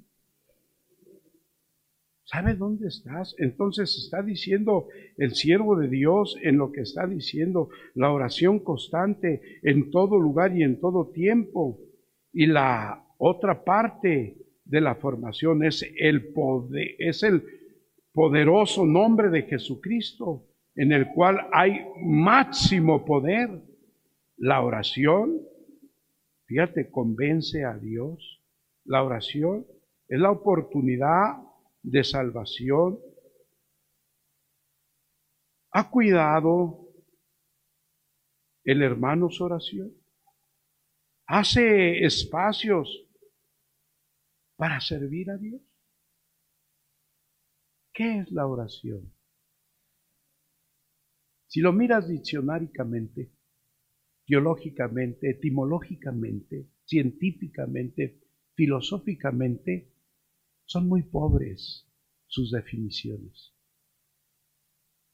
¿Sabe dónde estás? Entonces está diciendo el siervo de Dios en lo que está diciendo la oración constante en todo lugar y en todo tiempo. Y la otra parte de la formación es el poder, es el poderoso nombre de Jesucristo en el cual hay máximo poder. La oración, fíjate, convence a Dios. La oración es la oportunidad de salvación. ¿Ha cuidado el hermano su oración? ¿Hace espacios para servir a Dios? ¿Qué es la oración? Si lo miras diccionáricamente, teológicamente, etimológicamente, científicamente, filosóficamente, son muy pobres sus definiciones.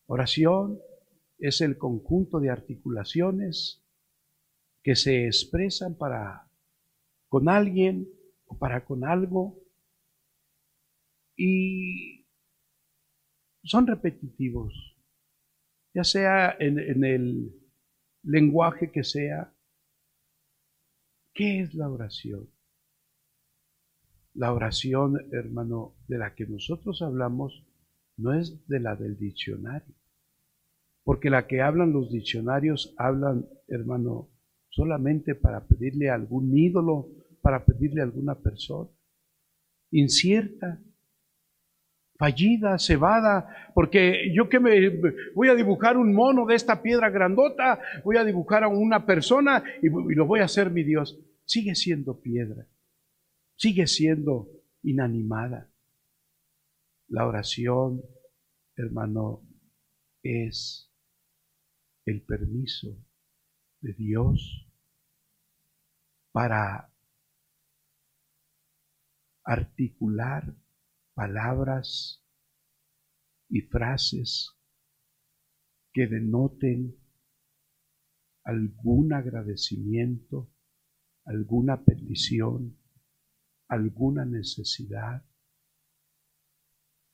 Oración es el conjunto de articulaciones que se expresan para con alguien o para con algo y son repetitivos, ya sea en, el lenguaje que sea. ¿Qué es la oración? La oración, hermano, de la que nosotros hablamos no es de la del diccionario. Porque la que hablan los diccionarios hablan, hermano, solamente para pedirle a algún ídolo, para pedirle a alguna persona. Incierta, fallida, cebada, porque yo que me voy a dibujar un mono de esta piedra grandota, voy a dibujar a una persona y, y lo voy a hacer mi Dios. Sigue siendo piedra, sigue siendo inanimada. La oración, hermano, es el permiso de Dios para articular palabras y frases que denoten algún agradecimiento, alguna petición, alguna necesidad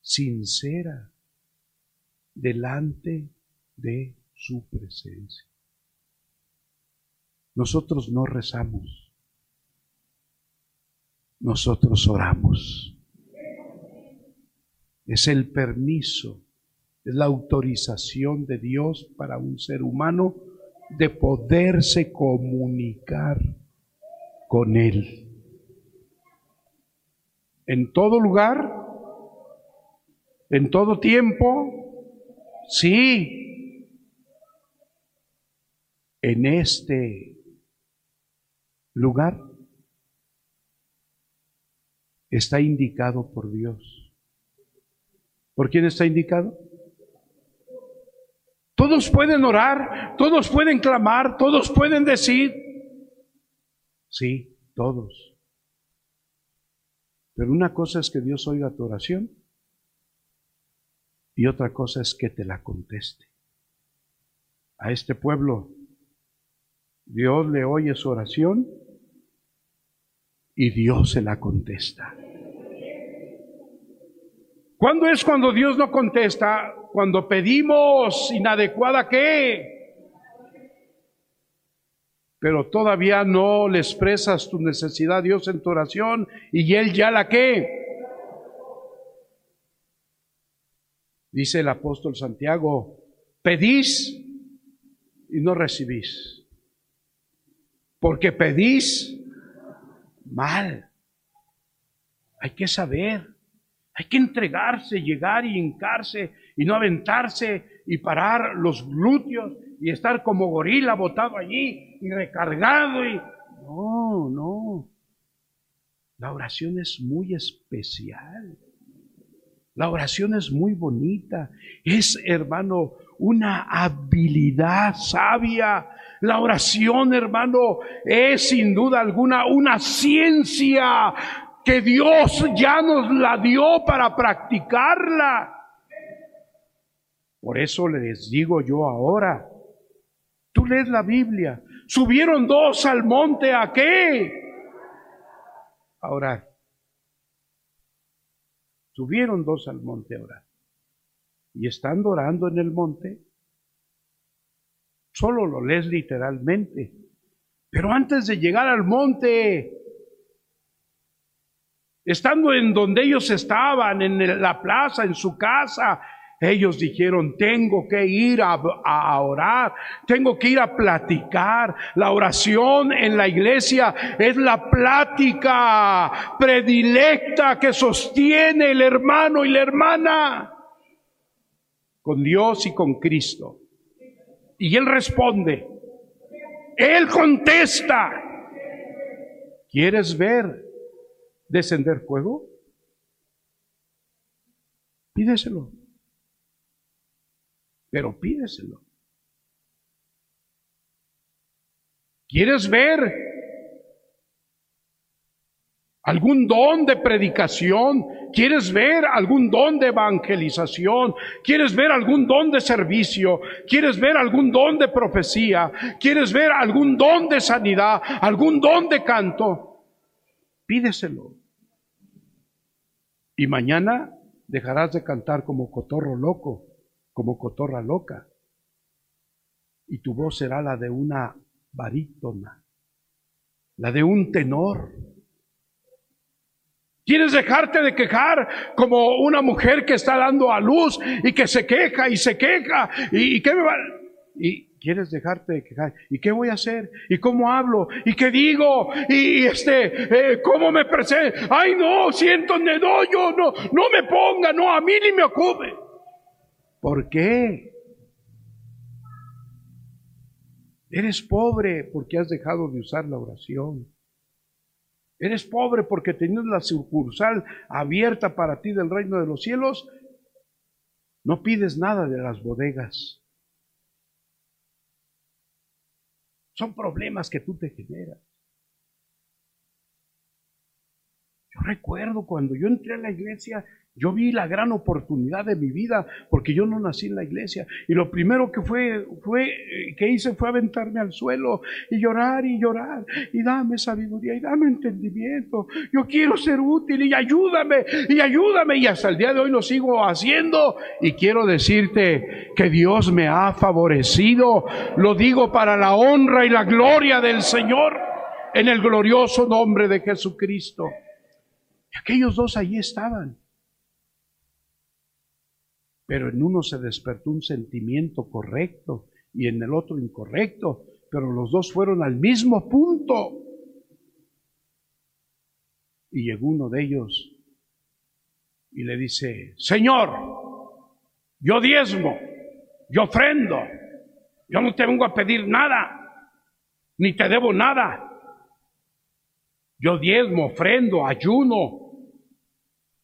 sincera delante de su presencia. Nosotros no rezamos, nosotros oramos. Es el permiso, es la autorización de Dios para un ser humano de poderse comunicar con Él. En todo lugar, en todo tiempo, sí, en este lugar está indicado por Dios. ¿Por quién está indicado? Todos pueden orar, todos pueden clamar, todos pueden decir. Sí, todos. Pero una cosa es que Dios oiga tu oración y otra cosa es que te la conteste. A este pueblo Dios le oye su oración y Dios se la contesta. ¿Cuándo es cuando Dios no contesta? Cuando pedimos inadecuada qué. Pero todavía no le expresas tu necesidad a Dios en tu oración y Él ya la qué. Dice el apóstol Santiago, pedís y no recibís porque pedís mal. Hay que saber, hay que entregarse, llegar y hincarse y no aventarse y parar los glúteos y estar como gorila botado allí y recargado y no, no. La oración es muy especial. La oración es muy bonita. Es, hermano, una habilidad sabia la oración, hermano, es sin duda alguna una ciencia que Dios ya nos la dio para practicarla. Por eso les digo yo ahora, tú lees la Biblia, subieron dos al monte a qué? A orar. Subieron dos al monte a orar. Y estando orando en el monte, solo lo lees literalmente. Pero antes de llegar al monte, estando en donde ellos estaban, en la plaza, en su casa, ellos dijeron, tengo que ir a, orar, tengo que ir a platicar. La oración en la iglesia es la plática predilecta que sostiene el hermano y la hermana con Dios y con Cristo. Y él responde. Él contesta. ¿Quieres ver descender fuego? Pídeselo pero pídeselo. ¿Quieres ver algún don de predicación? ¿Quieres ver algún don de evangelización? ¿Quieres ver algún don de servicio? ¿Quieres ver algún don de profecía? ¿Quieres ver algún don de sanidad? ¿Algún don de canto? Pídeselo. Y mañana dejarás de cantar como cotorro loco como cotorra loca. Y tu voz será la de una barítona, la de un tenor. ¿Quieres dejarte de quejar como una mujer que está dando a luz y que se queja y se queja? ¿Y, qué me va? Y quieres dejarte de quejar. ¿Y qué voy a hacer? ¿Y cómo hablo? ¿Y qué digo? ¿Y este, eh, cómo me presento? Ay, no, siento, no, yo no, no me ponga, no, a mí ni me ocupe. ¿Por qué? Eres pobre porque has dejado de usar la oración. Eres pobre porque teniendo la sucursal abierta para ti del reino de los cielos, no pides nada de las bodegas. Son problemas que tú te generas. Yo recuerdo cuando yo entré a la iglesia, yo vi la gran oportunidad de mi vida porque yo no nací en la iglesia y lo primero que fue, fue eh, que hice fue aventarme al suelo y llorar y llorar y dame sabiduría y dame entendimiento. Yo quiero ser útil y ayúdame y ayúdame y hasta el día de hoy lo sigo haciendo y quiero decirte que Dios me ha favorecido. Lo digo para la honra y la gloria del Señor en el glorioso nombre de Jesucristo. Y aquellos dos allí estaban pero en uno se despertó un sentimiento correcto y en el otro incorrecto, pero los dos fueron al mismo punto. Y llegó uno de ellos y le dice, Señor, yo diezmo, yo ofrendo, yo no te vengo a pedir nada, ni te debo nada. Yo diezmo, ofrendo, ayuno,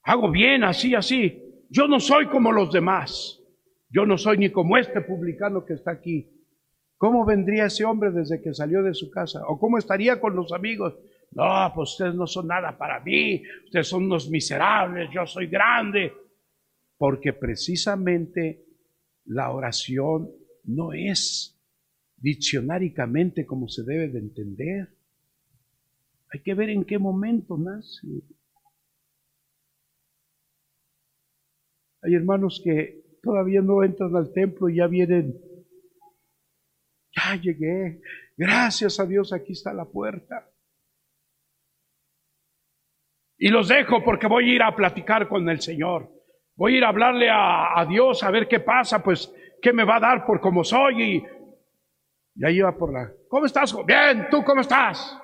hago bien, así, así. Yo no soy como los demás. Yo no soy ni como este publicano que está aquí. ¿Cómo vendría ese hombre desde que salió de su casa? ¿O cómo estaría con los amigos? No, pues ustedes no son nada para mí. Ustedes son unos miserables. Yo soy grande. Porque precisamente la oración no es diccionáricamente como se debe de entender. Hay que ver en qué momento nace. Hay hermanos que todavía no entran al templo y ya vienen. Ya llegué. Gracias a Dios, aquí está la puerta. Y los dejo porque voy a ir a platicar con el Señor. Voy a ir a hablarle a, Dios a ver qué pasa, pues qué me va a dar por como soy. Y ya iba por la... ¿Cómo estás? Bien, ¿tú cómo estás?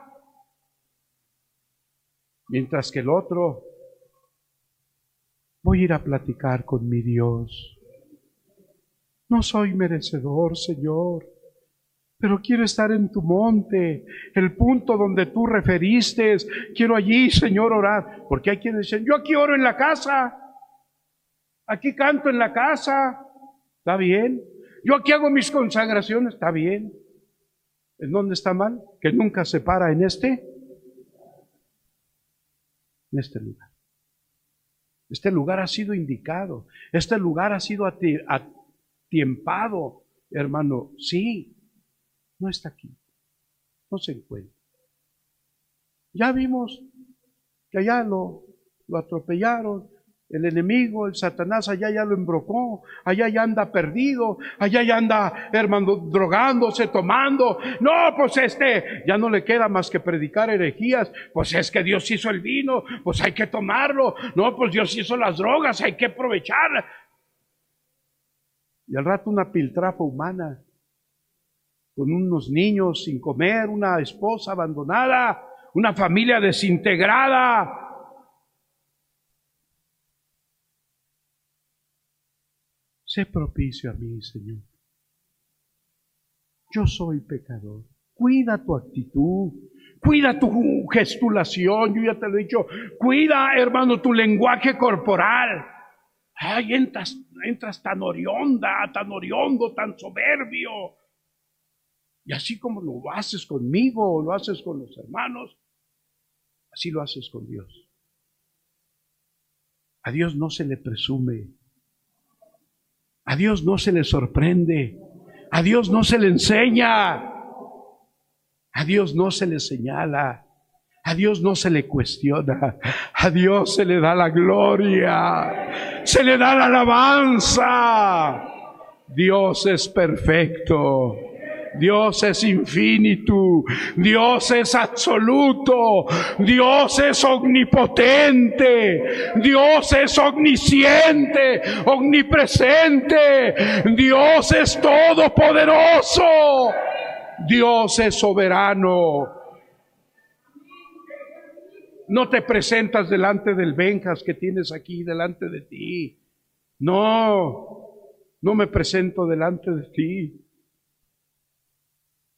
Mientras que el otro voy a ir a platicar con mi Dios. No soy merecedor, Señor, pero quiero estar en tu monte, el punto donde tú referiste. Quiero allí, Señor, orar. Porque hay quienes dicen, yo aquí oro en la casa, aquí canto en la casa, está bien. Yo aquí hago mis consagraciones, está bien. ¿En dónde está mal? Que nunca se para en este, en este lugar. Este lugar ha sido indicado. Este lugar ha sido atiempado, hermano. Sí, no está aquí. No se encuentra. Ya vimos que allá lo, lo atropellaron, el enemigo, el Satanás, allá ya lo embrocó, allá ya anda perdido, allá ya anda, hermano, drogándose, tomando. No, pues este, ya no le queda más que predicar herejías. Pues es que Dios hizo el vino, pues hay que tomarlo. No, pues Dios hizo las drogas, hay que aprovechar. Y al rato una piltrafa humana, con unos niños sin comer, una esposa abandonada, una familia desintegrada, Sé propicio a mí, Señor. Yo soy pecador. Cuida tu actitud. Cuida tu gestulación, yo ya te lo he dicho. Cuida, hermano, tu lenguaje corporal. Ay, entras, entras tan orionda, tan oriondo, tan soberbio. Y así como lo haces conmigo lo haces con los hermanos, así lo haces con Dios. A Dios no se le presume. A Dios no se le sorprende. A Dios no se le enseña. A Dios no se le señala. A Dios no se le cuestiona. A Dios se le da la gloria. Se le da la alabanza. Dios es perfecto. Dios es infinito, Dios es absoluto, Dios es omnipotente, Dios es omnisciente, omnipresente, Dios es todopoderoso, Dios es soberano. No te presentas delante del Benjas que tienes aquí delante de ti. No, no me presento delante de ti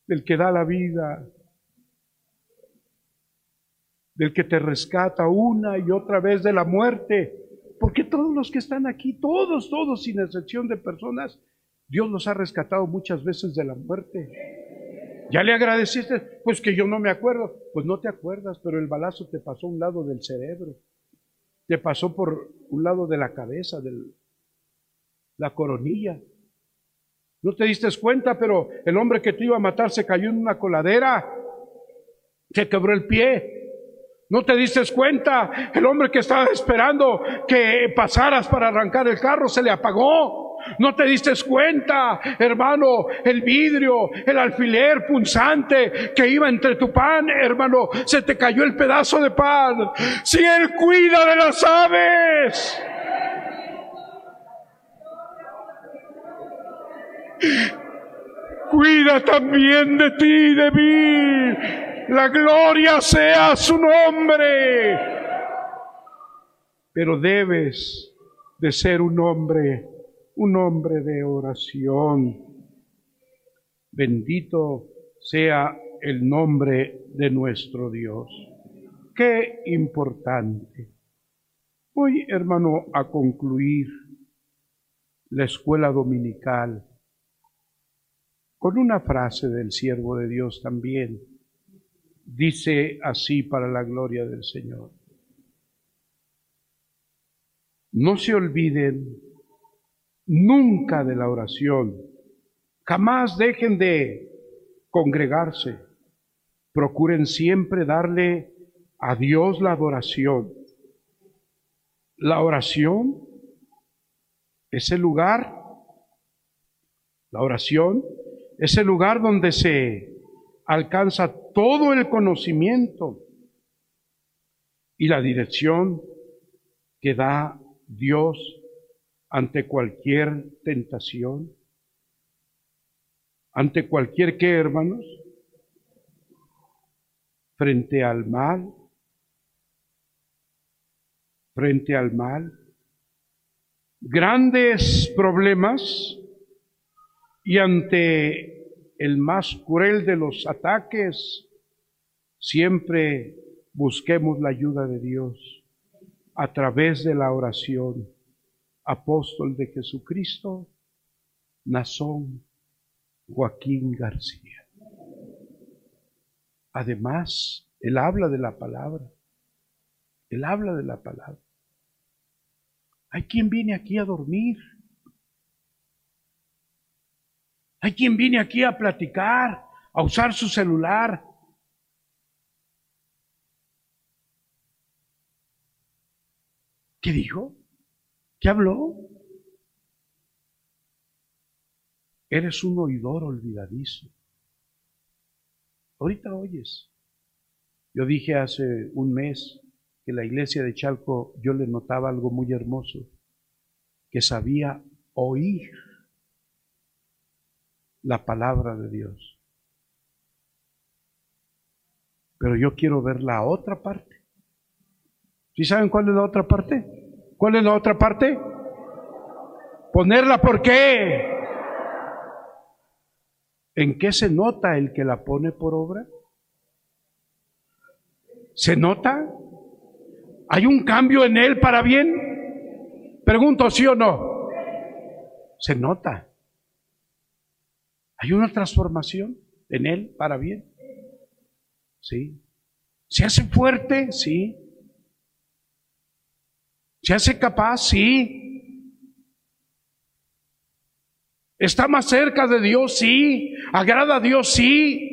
del que da la vida, del que te rescata una y otra vez de la muerte. Porque todos los que están aquí, todos, todos, sin excepción de personas, Dios los ha rescatado muchas veces de la muerte. ¿Ya le agradeciste? Pues que yo no me acuerdo. Pues no te acuerdas, pero el balazo te pasó a un lado del cerebro. Te pasó por un lado de la cabeza, de la coronilla. No te diste cuenta, pero el hombre que te iba a matar se cayó en una coladera, se quebró el pie. No te diste cuenta, el hombre que estaba esperando que pasaras para arrancar el carro se le apagó. No te diste cuenta, hermano, el vidrio, el alfiler punzante que iba entre tu pan, hermano, se te cayó el pedazo de pan. Si Él cuida de las aves. Cuida también de ti, de mí. La gloria sea su nombre. Pero debes de ser un hombre, un hombre de oración. Bendito sea el nombre de nuestro Dios. Qué importante. Voy, hermano, a concluir la escuela dominical con una frase del siervo de Dios también. Dice así para la gloria del Señor. No se olviden nunca de la oración. Jamás dejen de congregarse. Procuren siempre darle a Dios la adoración. La oración es el lugar, la oración es el lugar donde se alcanza todo el conocimiento y la dirección que da Dios ante cualquier tentación, ante cualquier qué, hermanos, frente al mal, frente al mal, grandes problemas y ante el más cruel de los ataques, siempre busquemos la ayuda de Dios a través de la oración. Apóstol de Jesucristo, Nazón Joaquín García. Además, él habla de la palabra. Él habla de la palabra. Hay quien viene aquí a dormir. Hay quien viene aquí a platicar, a usar su celular. ¿Qué dijo? ¿Qué habló? Eres un oidor olvidadizo. Ahorita oyes. Yo dije hace un mes que la iglesia de Chalco yo le notaba algo muy hermoso, que sabía oír la palabra de Dios. Pero yo quiero ver la otra parte. ¿Sí saben cuál es la otra parte? ¿Cuál es la otra parte? Ponerla por qué. ¿En qué se nota el que la pone por obra? ¿Se nota? ¿Hay un cambio en él para bien? Pregunto, ¿sí o no? Se nota. Hay una transformación. en Él para bien. Sí. ¿Se hace fuerte? Sí. ¿Se hace capaz? Sí. ¿Está más cerca de Dios? Sí. ¿Agrada a Dios? Sí.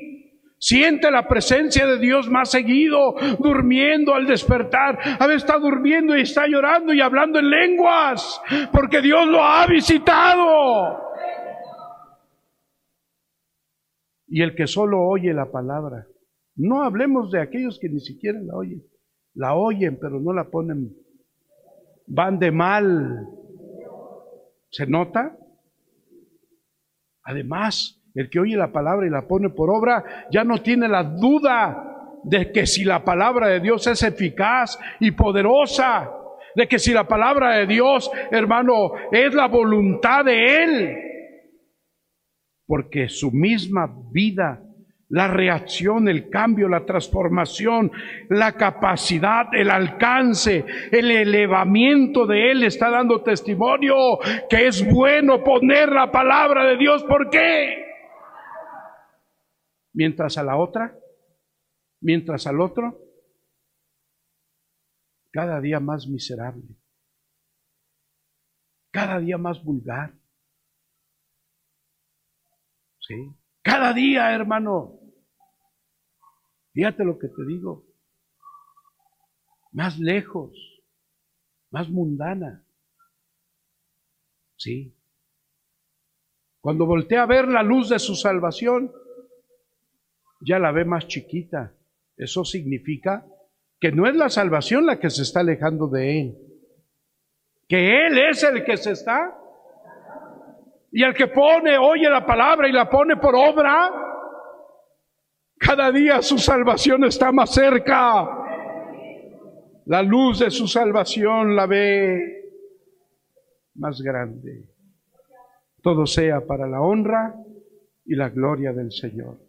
Siente la presencia de Dios más seguido, durmiendo al despertar. A veces está durmiendo y está llorando y hablando en lenguas, porque Dios lo ha visitado. Y el que solo oye la palabra, no hablemos de aquellos que ni siquiera la oyen, la oyen pero no la ponen, van de mal. ¿Se nota? Además, el que oye la palabra y la pone por obra ya no tiene la duda de que si la palabra de Dios es eficaz y poderosa, de que si la palabra de Dios, hermano, es la voluntad de Él, porque su misma vida, la reacción, el cambio, la transformación, la capacidad, el alcance, el elevamiento de Él está dando testimonio que es bueno poner la palabra de Dios. ¿Por qué? mientras a la otra, mientras al otro, cada día más miserable, cada día más vulgar. ¿Sí? Cada día, hermano, fíjate lo que te digo, más lejos, más mundana. Sí. Cuando voltea a ver la luz de su salvación, ya la ve más chiquita. Eso significa que no es la salvación la que se está alejando de Él, que Él es el que se está. Y el que pone, oye la palabra y la pone por obra, cada día su salvación está más cerca. La luz de su salvación la ve más grande. Todo sea para la honra y la gloria del Señor.